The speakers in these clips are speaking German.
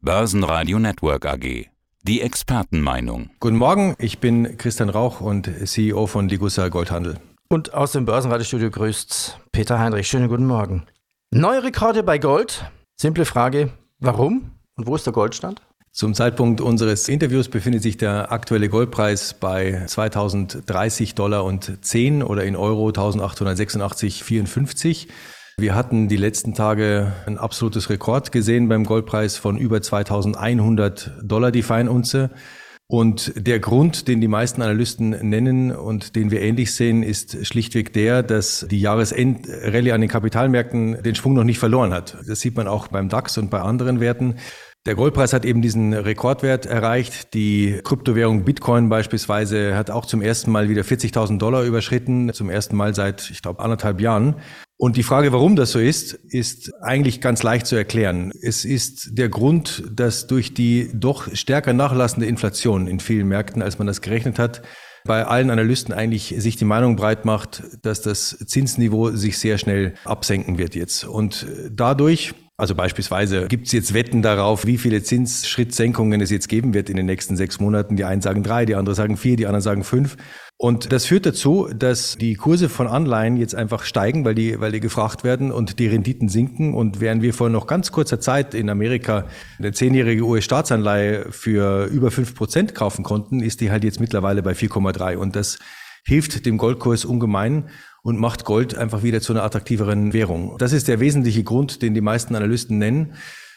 Börsenradio Network AG. Die Expertenmeinung. Guten Morgen, ich bin Christian Rauch und CEO von Ligussa Goldhandel. Und aus dem Börsenradiostudio grüßt Peter Heinrich. Schönen guten Morgen. Neue Rekorde bei Gold. Simple Frage, warum und wo ist der Goldstand? Zum Zeitpunkt unseres Interviews befindet sich der aktuelle Goldpreis bei 2030 Dollar und 10 oder in Euro 1886,54. Wir hatten die letzten Tage ein absolutes Rekord gesehen beim Goldpreis von über 2100 Dollar die Feinunze. Und der Grund, den die meisten Analysten nennen und den wir ähnlich sehen, ist schlichtweg der, dass die Jahresendrallye an den Kapitalmärkten den Schwung noch nicht verloren hat. Das sieht man auch beim DAX und bei anderen Werten. Der Goldpreis hat eben diesen Rekordwert erreicht. Die Kryptowährung Bitcoin beispielsweise hat auch zum ersten Mal wieder 40.000 Dollar überschritten, zum ersten Mal seit, ich glaube, anderthalb Jahren. Und die Frage, warum das so ist, ist eigentlich ganz leicht zu erklären. Es ist der Grund, dass durch die doch stärker nachlassende Inflation in vielen Märkten, als man das gerechnet hat, bei allen Analysten eigentlich sich die Meinung breit macht, dass das Zinsniveau sich sehr schnell absenken wird jetzt. Und dadurch also beispielsweise gibt es jetzt Wetten darauf, wie viele Zinsschrittsenkungen es jetzt geben wird in den nächsten sechs Monaten. Die einen sagen drei, die anderen sagen vier, die anderen sagen fünf. Und das führt dazu, dass die Kurse von Anleihen jetzt einfach steigen, weil die, weil die gefragt werden und die Renditen sinken. Und während wir vor noch ganz kurzer Zeit in Amerika eine zehnjährige US-Staatsanleihe für über fünf Prozent kaufen konnten, ist die halt jetzt mittlerweile bei 4,3. Und das hilft dem Goldkurs ungemein und macht Gold einfach wieder zu einer attraktiveren Währung. Das ist der wesentliche Grund, den die meisten Analysten nennen.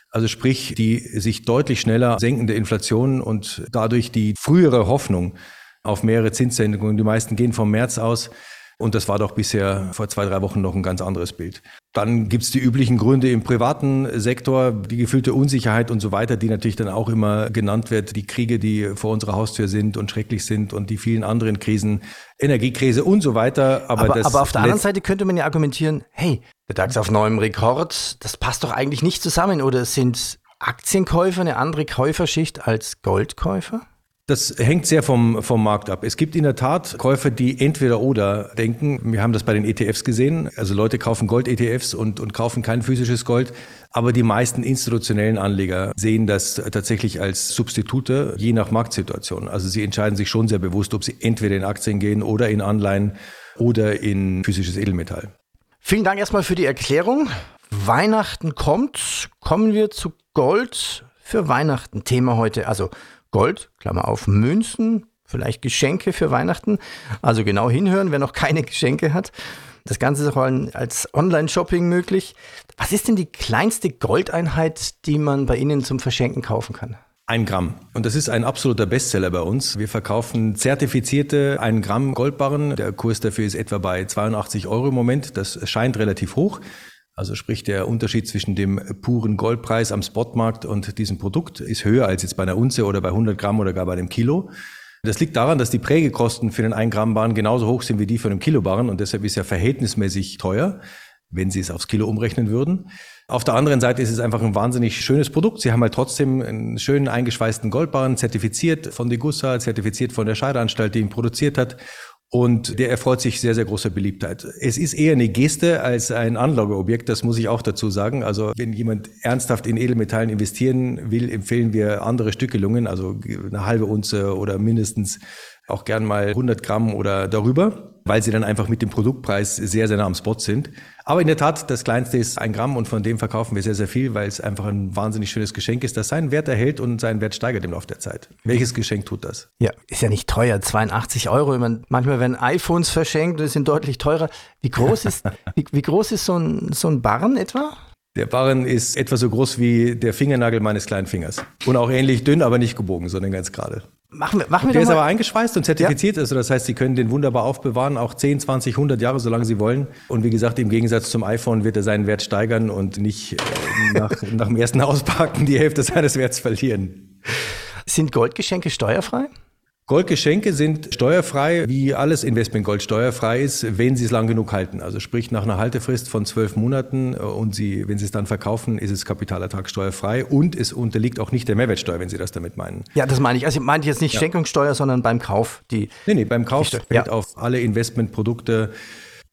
Also sprich, die sich deutlich schneller senkende Inflation und dadurch die frühere Hoffnung auf mehrere Zinssenkungen. Die meisten gehen vom März aus. Und das war doch bisher vor zwei, drei Wochen noch ein ganz anderes Bild. Dann gibt's die üblichen Gründe im privaten Sektor, die gefühlte Unsicherheit und so weiter, die natürlich dann auch immer genannt wird. Die Kriege, die vor unserer Haustür sind und schrecklich sind und die vielen anderen Krisen, Energiekrise und so weiter. Aber, aber, aber auf der anderen Seite könnte man ja argumentieren, hey, der DAX auf neuem Rekord, das passt doch eigentlich nicht zusammen. Oder sind Aktienkäufer eine andere Käuferschicht als Goldkäufer? Das hängt sehr vom, vom Markt ab. Es gibt in der Tat Käufer, die entweder oder denken. Wir haben das bei den ETFs gesehen. Also Leute kaufen Gold-ETFs und, und kaufen kein physisches Gold. Aber die meisten institutionellen Anleger sehen das tatsächlich als Substitute, je nach Marktsituation. Also sie entscheiden sich schon sehr bewusst, ob sie entweder in Aktien gehen oder in Anleihen oder in physisches Edelmetall. Vielen Dank erstmal für die Erklärung. Weihnachten kommt. Kommen wir zu Gold für Weihnachten. Thema heute. Also Gold, Klammer auf, Münzen, vielleicht Geschenke für Weihnachten. Also genau hinhören, wer noch keine Geschenke hat. Das Ganze ist auch als Online-Shopping möglich. Was ist denn die kleinste Goldeinheit, die man bei Ihnen zum Verschenken kaufen kann? Ein Gramm. Und das ist ein absoluter Bestseller bei uns. Wir verkaufen zertifizierte 1 Gramm Goldbarren. Der Kurs dafür ist etwa bei 82 Euro im Moment. Das scheint relativ hoch. Also sprich, der Unterschied zwischen dem puren Goldpreis am Spotmarkt und diesem Produkt ist höher als jetzt bei einer Unze oder bei 100 Gramm oder gar bei einem Kilo. Das liegt daran, dass die Prägekosten für den 1 Gramm Barren genauso hoch sind wie die für einen Kilo Barren und deshalb ist er verhältnismäßig teuer, wenn Sie es aufs Kilo umrechnen würden. Auf der anderen Seite ist es einfach ein wahnsinnig schönes Produkt. Sie haben halt trotzdem einen schönen eingeschweißten Goldbarren, zertifiziert von Degussa, zertifiziert von der Scheideanstalt, die ihn produziert hat und der erfreut sich sehr, sehr großer Beliebtheit. Es ist eher eine Geste als ein Anlageobjekt, das muss ich auch dazu sagen. Also wenn jemand ernsthaft in Edelmetallen investieren will, empfehlen wir andere Stückelungen, also eine halbe Unze oder mindestens auch gern mal 100 Gramm oder darüber, weil sie dann einfach mit dem Produktpreis sehr, sehr nah am Spot sind. Aber in der Tat, das kleinste ist ein Gramm und von dem verkaufen wir sehr, sehr viel, weil es einfach ein wahnsinnig schönes Geschenk ist, das seinen Wert erhält und seinen Wert steigert im Laufe der Zeit. Welches Geschenk tut das? Ja, ist ja nicht teuer, 82 Euro. Meine, manchmal werden iPhones verschenkt, die sind deutlich teurer. Wie groß ist, wie, wie groß ist so ein, so ein Barren etwa? Der Barren ist etwa so groß wie der Fingernagel meines kleinen Fingers. Und auch ähnlich dünn, aber nicht gebogen, sondern ganz gerade. Machen wir, machen wir Der ist aber eingeschweißt und zertifiziert. Ja. Also das heißt, Sie können den wunderbar aufbewahren, auch 10, 20, 100 Jahre, solange Sie wollen. Und wie gesagt, im Gegensatz zum iPhone wird er seinen Wert steigern und nicht äh, nach, nach dem ersten Auspacken die Hälfte seines Werts verlieren. Sind Goldgeschenke steuerfrei? Goldgeschenke sind steuerfrei, wie alles Investmentgold steuerfrei ist, wenn Sie es lang genug halten. Also sprich nach einer Haltefrist von zwölf Monaten äh, und Sie, wenn Sie es dann verkaufen, ist es kapitalertragssteuerfrei und es unterliegt auch nicht der Mehrwertsteuer, wenn Sie das damit meinen. Ja, das meine ich. Also ich meine jetzt nicht ja. Schenkungssteuer, sondern beim Kauf. Die, nee, nee, beim Kauf fällt ja. auf alle Investmentprodukte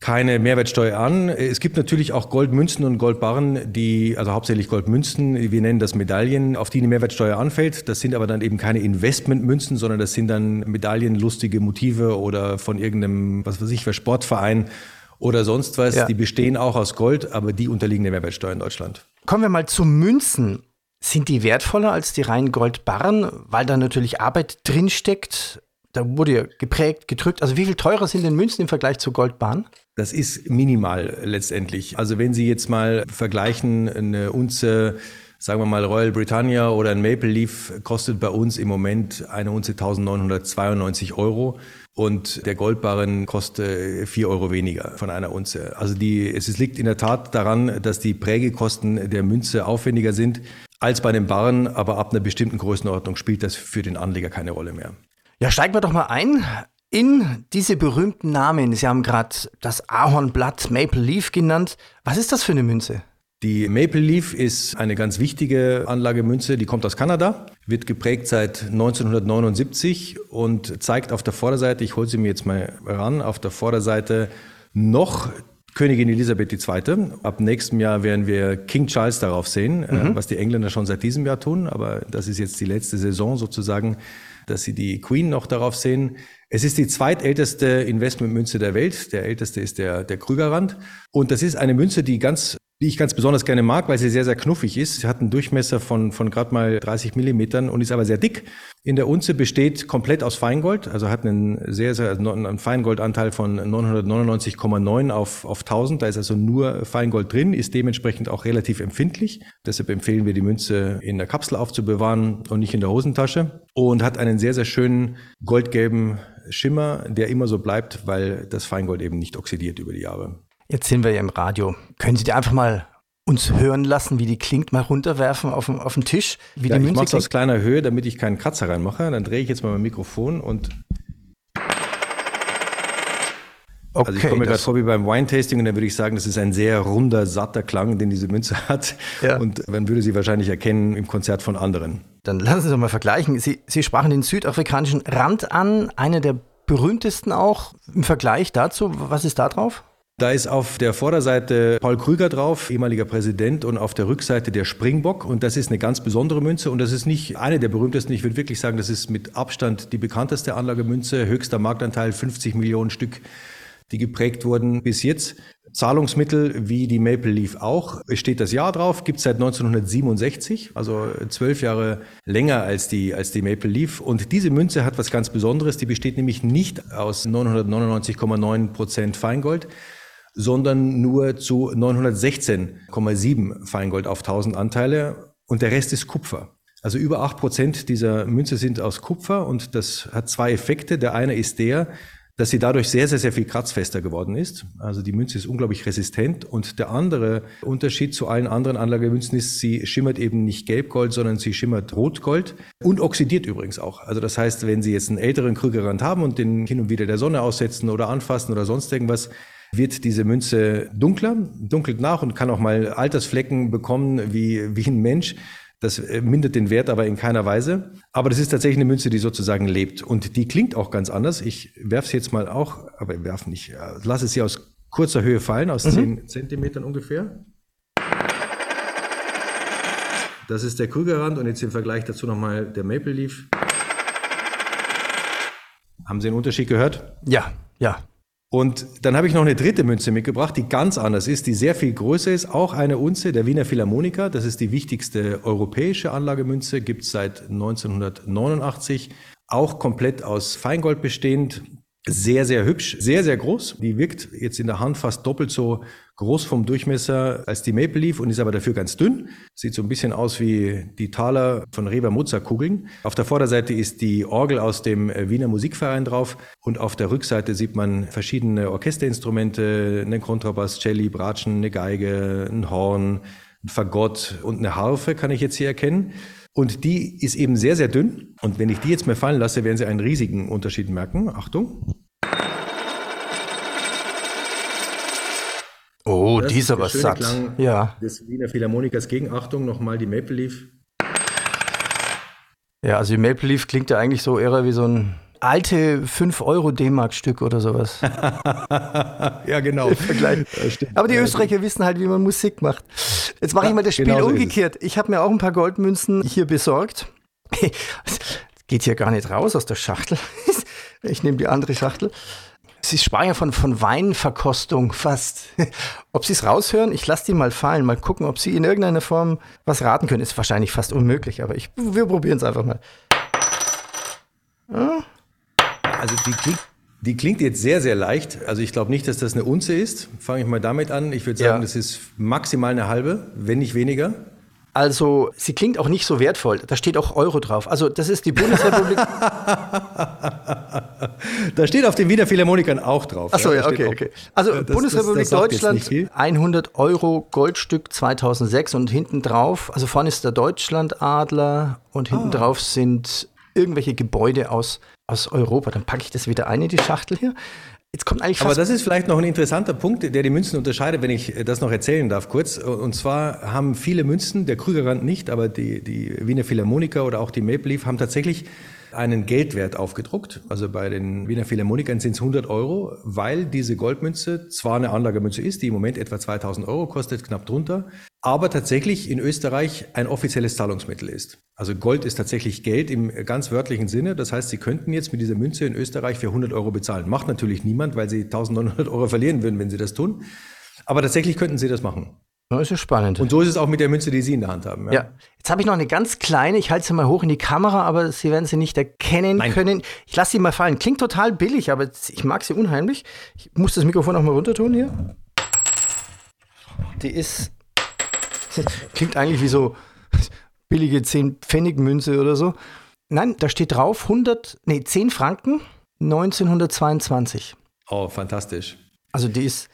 keine Mehrwertsteuer an. Es gibt natürlich auch Goldmünzen und Goldbarren, die, also hauptsächlich Goldmünzen, wir nennen das Medaillen, auf die eine Mehrwertsteuer anfällt. Das sind aber dann eben keine Investmentmünzen, sondern das sind dann Medaillen, lustige Motive oder von irgendeinem, was weiß ich, für Sportverein oder sonst was. Ja. Die bestehen auch aus Gold, aber die unterliegen der Mehrwertsteuer in Deutschland. Kommen wir mal zu Münzen. Sind die wertvoller als die reinen Goldbarren, weil da natürlich Arbeit drinsteckt? Da wurde ja geprägt, gedrückt. Also wie viel teurer sind denn Münzen im Vergleich zu Goldbarren? Das ist minimal letztendlich. Also wenn Sie jetzt mal vergleichen, eine Unze, sagen wir mal Royal Britannia oder ein Maple Leaf kostet bei uns im Moment eine Unze 1992 Euro und der Goldbarren kostet vier Euro weniger von einer Unze. Also die, es liegt in der Tat daran, dass die Prägekosten der Münze aufwendiger sind als bei den Barren, aber ab einer bestimmten Größenordnung spielt das für den Anleger keine Rolle mehr. Ja, steigen wir doch mal ein in diese berühmten Namen. Sie haben gerade das Ahornblatt Maple Leaf genannt. Was ist das für eine Münze? Die Maple Leaf ist eine ganz wichtige Anlagemünze, die kommt aus Kanada, wird geprägt seit 1979 und zeigt auf der Vorderseite, ich hole sie mir jetzt mal ran, auf der Vorderseite noch Königin Elisabeth II. Ab nächstem Jahr werden wir King Charles darauf sehen, äh, mhm. was die Engländer schon seit diesem Jahr tun, aber das ist jetzt die letzte Saison sozusagen, dass sie die Queen noch darauf sehen. Es ist die zweitälteste Investmentmünze der Welt. Der älteste ist der, der Krügerrand. Und das ist eine Münze, die ganz die ich ganz besonders gerne mag, weil sie sehr, sehr knuffig ist. Sie hat einen Durchmesser von, von gerade mal 30 Millimetern und ist aber sehr dick. In der Unze besteht komplett aus Feingold, also hat einen sehr, sehr, also einen Feingoldanteil von 999,9 auf, auf 1000. Da ist also nur Feingold drin, ist dementsprechend auch relativ empfindlich. Deshalb empfehlen wir die Münze in der Kapsel aufzubewahren und nicht in der Hosentasche. Und hat einen sehr, sehr schönen goldgelben Schimmer, der immer so bleibt, weil das Feingold eben nicht oxidiert über die Jahre. Jetzt sind wir ja im Radio. Können Sie dir einfach mal uns hören lassen, wie die klingt, mal runterwerfen auf, auf den Tisch? Wie ja, die Münze ich mache es aus kleiner Höhe, damit ich keinen Kratzer reinmache. Dann drehe ich jetzt mal mein Mikrofon und Okay, also ich komme mir gerade vor wie beim Wine-Tasting und dann würde ich sagen, das ist ein sehr runder, satter Klang, den diese Münze hat. Ja. Und man würde sie wahrscheinlich erkennen im Konzert von anderen. Dann lassen Sie uns mal vergleichen. Sie, sie sprachen den südafrikanischen Rand an, einer der berühmtesten auch im Vergleich dazu. Was ist da drauf? Da ist auf der Vorderseite Paul Krüger drauf, ehemaliger Präsident, und auf der Rückseite der Springbock. Und das ist eine ganz besondere Münze. Und das ist nicht eine der berühmtesten. Ich würde wirklich sagen, das ist mit Abstand die bekannteste Anlagemünze. Höchster Marktanteil 50 Millionen Stück, die geprägt wurden bis jetzt. Zahlungsmittel wie die Maple Leaf auch. Es steht das Jahr drauf, gibt es seit 1967, also zwölf Jahre länger als die, als die Maple Leaf. Und diese Münze hat was ganz Besonderes. Die besteht nämlich nicht aus 999,9 Prozent Feingold, sondern nur zu 916,7 Feingold auf 1000 Anteile und der Rest ist Kupfer. Also über acht Prozent dieser Münze sind aus Kupfer und das hat zwei Effekte. Der eine ist der, dass sie dadurch sehr, sehr, sehr viel kratzfester geworden ist. Also die Münze ist unglaublich resistent. Und der andere Unterschied zu allen anderen Anlagemünzen ist, sie schimmert eben nicht Gelbgold, sondern sie schimmert Rotgold und oxidiert übrigens auch. Also das heißt, wenn Sie jetzt einen älteren Krügerrand haben und den hin und wieder der Sonne aussetzen oder anfassen oder sonst irgendwas, wird diese Münze dunkler, dunkelt nach und kann auch mal Altersflecken bekommen wie, wie ein Mensch. Das äh, mindert den Wert aber in keiner Weise. Aber das ist tatsächlich eine Münze, die sozusagen lebt. Und die klingt auch ganz anders. Ich werfe sie jetzt mal auch, aber werf nicht, lasse sie aus kurzer Höhe fallen, aus mhm. 10 Zentimetern ungefähr. Das ist der Krügerrand und jetzt im Vergleich dazu nochmal der Maple Leaf. Haben Sie einen Unterschied gehört? Ja, ja. Und dann habe ich noch eine dritte Münze mitgebracht, die ganz anders ist, die sehr viel größer ist. Auch eine Unze der Wiener Philharmoniker. Das ist die wichtigste europäische Anlagemünze, gibt es seit 1989. Auch komplett aus Feingold bestehend. Sehr, sehr hübsch, sehr, sehr groß. Die wirkt jetzt in der Hand fast doppelt so groß vom Durchmesser als die Maple Leaf und ist aber dafür ganz dünn. Sieht so ein bisschen aus wie die Taler von Reber Mozart Kugeln. Auf der Vorderseite ist die Orgel aus dem Wiener Musikverein drauf und auf der Rückseite sieht man verschiedene Orchesterinstrumente, einen Kontrabass, Celli, Bratschen, eine Geige, ein Horn, ein Fagott und eine Harfe kann ich jetzt hier erkennen. Und die ist eben sehr, sehr dünn. Und wenn ich die jetzt mal fallen lasse, werden Sie einen riesigen Unterschied merken. Achtung. Oh, das dieser was satt. Klang ja. Des Wiener Philharmonikers gegen Achtung nochmal die Maple Leaf. Ja, also die Maple Leaf klingt ja eigentlich so eher wie so ein alte 5 Euro D-Mark-Stück oder sowas. ja, genau. Aber die Österreicher wissen halt, wie man Musik macht. Jetzt mache ich mal das Spiel genau so umgekehrt. Ich habe mir auch ein paar Goldmünzen hier besorgt. Geht hier gar nicht raus aus der Schachtel. Ich nehme die andere Schachtel. Sie sprachen ja von, von Weinverkostung fast. ob Sie es raushören, ich lasse die mal fallen, mal gucken, ob Sie in irgendeiner Form was raten können. Ist wahrscheinlich fast unmöglich, aber ich, wir probieren es einfach mal. Ja. Also die klingt, die klingt jetzt sehr, sehr leicht. Also ich glaube nicht, dass das eine Unze ist. Fange ich mal damit an. Ich würde sagen, ja. das ist maximal eine halbe, wenn nicht weniger. Also, sie klingt auch nicht so wertvoll. Da steht auch Euro drauf. Also, das ist die Bundesrepublik. da steht auf den Wiener Philharmonikern auch drauf. Achso, ja, okay, okay. Also, das, Bundesrepublik das, das Deutschland, 100 Euro Goldstück 2006 und hinten drauf, also vorne ist der Deutschlandadler und hinten ah. drauf sind irgendwelche Gebäude aus, aus Europa. Dann packe ich das wieder ein in die Schachtel hier. Jetzt kommt eigentlich Aber das ist vielleicht noch ein interessanter Punkt, der die Münzen unterscheidet, wenn ich das noch erzählen darf kurz. Und zwar haben viele Münzen, der Krügerrand nicht, aber die, die Wiener Philharmoniker oder auch die Maple Leaf haben tatsächlich einen Geldwert aufgedruckt. Also bei den Wiener Philharmonikern sind es 100 Euro, weil diese Goldmünze zwar eine Anlagemünze ist, die im Moment etwa 2000 Euro kostet, knapp drunter, aber tatsächlich in Österreich ein offizielles Zahlungsmittel ist. Also Gold ist tatsächlich Geld im ganz wörtlichen Sinne. Das heißt, Sie könnten jetzt mit dieser Münze in Österreich für 100 Euro bezahlen. Macht natürlich niemand, weil Sie 1900 Euro verlieren würden, wenn Sie das tun. Aber tatsächlich könnten Sie das machen. Das ist ja spannend. Und so ist es auch mit der Münze, die Sie in der Hand haben. Ja. ja. Jetzt habe ich noch eine ganz kleine, ich halte sie mal hoch in die Kamera, aber Sie werden sie nicht erkennen Nein. können. Ich lasse sie mal fallen. Klingt total billig, aber ich mag sie unheimlich. Ich muss das Mikrofon auch mal runter tun hier. Die ist. Klingt eigentlich wie so billige 10 Pfennig Münze oder so. Nein, da steht drauf 100, nee, 10 Franken 1922. Oh, fantastisch. Also die ist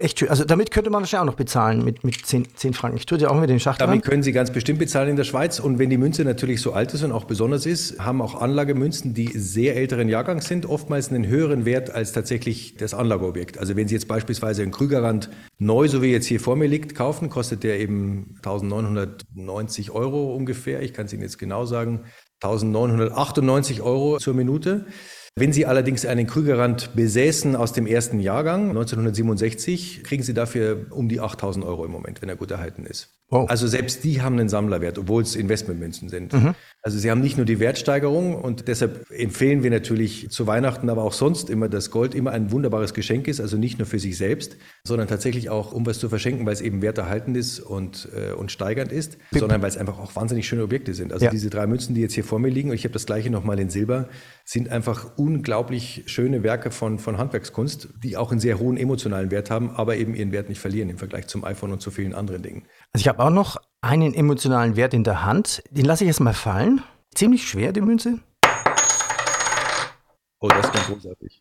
Echt schön. Also damit könnte man wahrscheinlich auch noch bezahlen mit, mit 10, 10 Franken. Ich tue dir auch mit den Schachtel. Damit können Sie ganz bestimmt bezahlen in der Schweiz. Und wenn die Münze natürlich so alt ist und auch besonders ist, haben auch Anlagemünzen, die sehr älteren Jahrgangs sind, oftmals einen höheren Wert als tatsächlich das Anlageobjekt. Also wenn Sie jetzt beispielsweise einen Krügerrand neu, so wie jetzt hier vor mir liegt, kaufen, kostet der eben 1990 Euro ungefähr. Ich kann es Ihnen jetzt genau sagen. 1998 Euro zur Minute. Wenn Sie allerdings einen Krügerrand besäßen aus dem ersten Jahrgang, 1967, kriegen Sie dafür um die 8000 Euro im Moment, wenn er gut erhalten ist. Wow. Also selbst die haben einen Sammlerwert, obwohl es Investmentmünzen sind. Mhm. Also sie haben nicht nur die Wertsteigerung und deshalb empfehlen wir natürlich zu Weihnachten, aber auch sonst immer, dass Gold immer ein wunderbares Geschenk ist, also nicht nur für sich selbst, sondern tatsächlich auch, um was zu verschenken, weil es eben werterhaltend ist und, äh, und steigernd ist, Bitte. sondern weil es einfach auch wahnsinnig schöne Objekte sind. Also ja. diese drei Münzen, die jetzt hier vor mir liegen, und ich habe das gleiche nochmal in Silber, sind einfach unglaublich schöne Werke von, von Handwerkskunst, die auch einen sehr hohen emotionalen Wert haben, aber eben ihren Wert nicht verlieren im Vergleich zum iPhone und zu vielen anderen Dingen. Also ich habe auch noch einen emotionalen Wert in der Hand. Den lasse ich jetzt mal fallen. Ziemlich schwer, die Münze. Oh, das ist ganz großartig.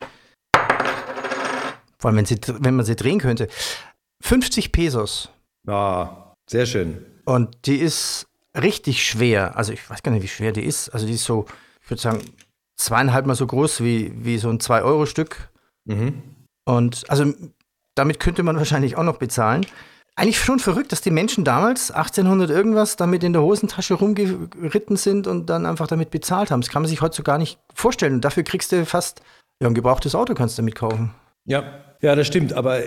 Vor allem, wenn, sie, wenn man sie drehen könnte. 50 Pesos. Ah, sehr schön. Und die ist richtig schwer. Also ich weiß gar nicht, wie schwer die ist. Also die ist so, ich würde sagen, zweieinhalb Mal so groß wie, wie so ein 2-Euro-Stück. Mhm. Und also damit könnte man wahrscheinlich auch noch bezahlen. Eigentlich schon verrückt, dass die Menschen damals, 1800 irgendwas, damit in der Hosentasche rumgeritten sind und dann einfach damit bezahlt haben. Das kann man sich heute so gar nicht vorstellen. Und dafür kriegst du fast, ja, ein gebrauchtes Auto kannst du damit kaufen. Ja, ja, das stimmt. Aber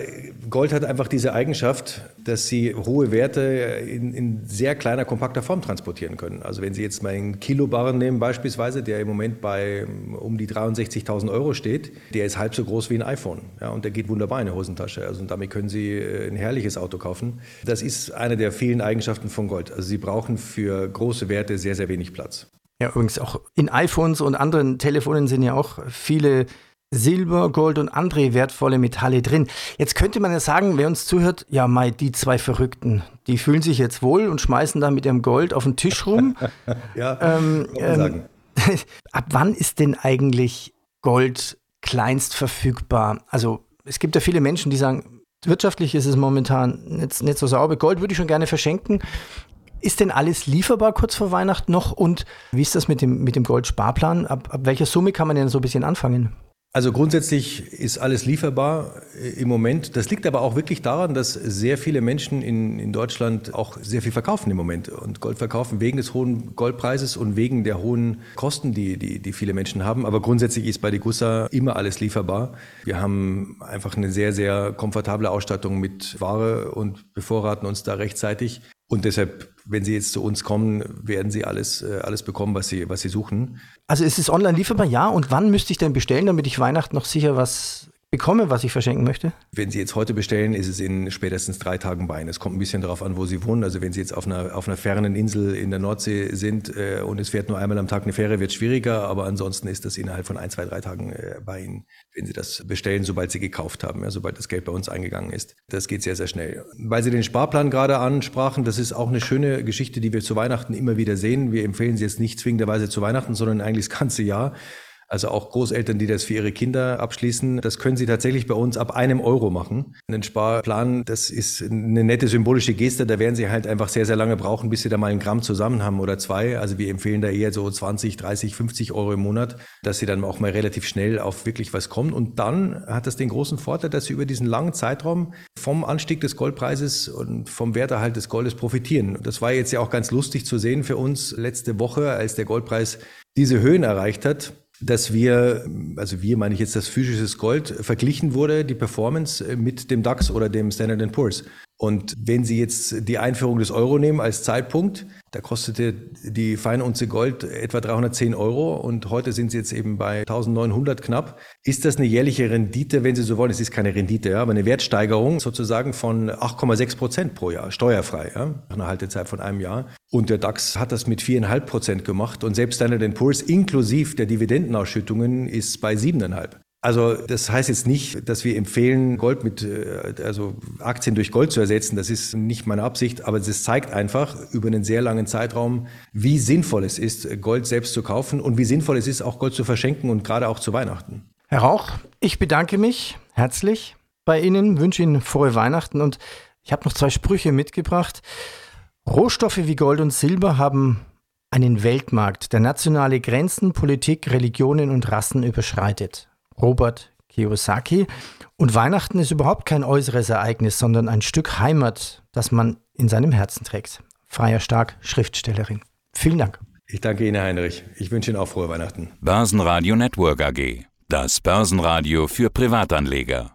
Gold hat einfach diese Eigenschaft, dass sie hohe Werte in, in, sehr kleiner, kompakter Form transportieren können. Also wenn Sie jetzt mal einen Kilobarren nehmen beispielsweise, der im Moment bei um die 63.000 Euro steht, der ist halb so groß wie ein iPhone. Ja, und der geht wunderbar in eine Hosentasche. Also damit können Sie äh, ein herrliches Auto kaufen. Das ist eine der vielen Eigenschaften von Gold. Also Sie brauchen für große Werte sehr, sehr wenig Platz. Ja, übrigens auch in iPhones und anderen Telefonen sind ja auch viele Silber, Gold und andere wertvolle Metalle drin. Jetzt könnte man ja sagen, wer uns zuhört, ja, Mai, die zwei Verrückten, die fühlen sich jetzt wohl und schmeißen da mit ihrem Gold auf den Tisch rum. ja, ähm, ähm, sagen. ab wann ist denn eigentlich Gold kleinst verfügbar? Also es gibt ja viele Menschen, die sagen, wirtschaftlich ist es momentan nicht, nicht so sauber. Gold würde ich schon gerne verschenken. Ist denn alles lieferbar kurz vor Weihnachten noch? Und wie ist das mit dem, mit dem Goldsparplan? Ab, ab welcher Summe kann man denn so ein bisschen anfangen? Also grundsätzlich ist alles lieferbar äh, im Moment. Das liegt aber auch wirklich daran, dass sehr viele Menschen in, in Deutschland auch sehr viel verkaufen im Moment und Gold verkaufen wegen des hohen Goldpreises und wegen der hohen Kosten, die, die, die viele Menschen haben. Aber grundsätzlich ist bei Degussa immer alles lieferbar. Wir haben einfach eine sehr, sehr komfortable Ausstattung mit Ware und bevorraten uns da rechtzeitig. Und deshalb, wenn Sie jetzt zu uns kommen, werden Sie alles, äh, alles bekommen, was Sie, was Sie suchen. Also ist es online lieferbar? Ja. Und wann müsste ich denn bestellen, damit ich Weihnachten noch sicher was bekomme, was ich verschenken möchte? Wenn Sie jetzt heute bestellen, ist es in spätestens drei Tagen bei Ihnen. Es kommt ein bisschen darauf an, wo Sie wohnen. Also wenn Sie jetzt auf einer, auf einer fernen Insel in der Nordsee sind äh, und es fährt nur einmal am Tag eine Fähre, wird es schwieriger. Aber ansonsten ist das innerhalb von ein, zwei, drei Tagen äh, bei Ihnen, wenn Sie das bestellen, sobald Sie gekauft haben, ja, sobald das Geld bei uns eingegangen ist. Das geht sehr, sehr schnell. Weil Sie den Sparplan gerade ansprachen, das ist auch eine schöne Geschichte, die wir zu Weihnachten immer wieder sehen. Wir empfehlen Sie jetzt nicht zwingenderweise zu Weihnachten, sondern eigentlich das ganze Jahr. Also auch Großeltern, die das für ihre Kinder abschließen, das können sie tatsächlich bei uns ab einem Euro machen. Einen Sparplan, das ist eine nette symbolische Geste, da werden sie halt einfach sehr, sehr lange brauchen, bis sie da mal ein Gramm zusammen haben oder zwei. Also wir empfehlen da eher so 20, 30, 50 Euro im Monat, dass sie dann auch mal relativ schnell auf wirklich was kommen. Und dann hat das den großen Vorteil, dass sie über diesen langen Zeitraum vom Anstieg des Goldpreises und vom Werterhalt des Goldes profitieren. Das war jetzt ja auch ganz lustig zu sehen für uns letzte Woche, als der Goldpreis diese Höhen erreicht hat dass wir, also wir meine ich jetzt das physische Gold, verglichen wurde, die Performance äh, mit dem DAX oder dem Standard Poor's. Und wenn Sie jetzt die Einführung des Euro nehmen als Zeitpunkt, da kostete die Feinunze Gold etwa 310 Euro und heute sind sie jetzt eben bei 1900 knapp. Ist das eine jährliche Rendite, wenn Sie so wollen? Es ist keine Rendite, ja, aber eine Wertsteigerung sozusagen von 8,6 Prozent pro Jahr, steuerfrei, ja, nach einer Haltezeit von einem Jahr. Und der DAX hat das mit viereinhalb Prozent gemacht und selbst Standard Poor's inklusive der Dividendenausschüttungen ist bei siebeneinhalb. Also das heißt jetzt nicht, dass wir empfehlen, Gold mit, äh, also Aktien durch Gold zu ersetzen. Das ist nicht meine Absicht, aber es zeigt einfach über einen sehr langen Zeitraum, wie sinnvoll es ist, Gold selbst zu kaufen und wie sinnvoll es ist, auch Gold zu verschenken und gerade auch zu Weihnachten. Herr Rauch, ich bedanke mich herzlich bei Ihnen, wünsche Ihnen frohe Weihnachten und ich habe noch zwei Sprüche mitgebracht. Rohstoffe wie Gold und Silber haben einen Weltmarkt, der nationale Grenzen, Politik, Religionen und Rassen überschreitet. Robert Kiyosaki. Und Weihnachten ist überhaupt kein äußeres Ereignis, sondern ein Stück Heimat, das man in seinem Herzen trägt. Freier Stark, Schriftstellerin. Vielen Dank. Ich danke Ihnen, Heinrich. Ich wünsche Ihnen auch frohe Weihnachten. Börsenradio Network AG. Das Börsenradio für Privatanleger.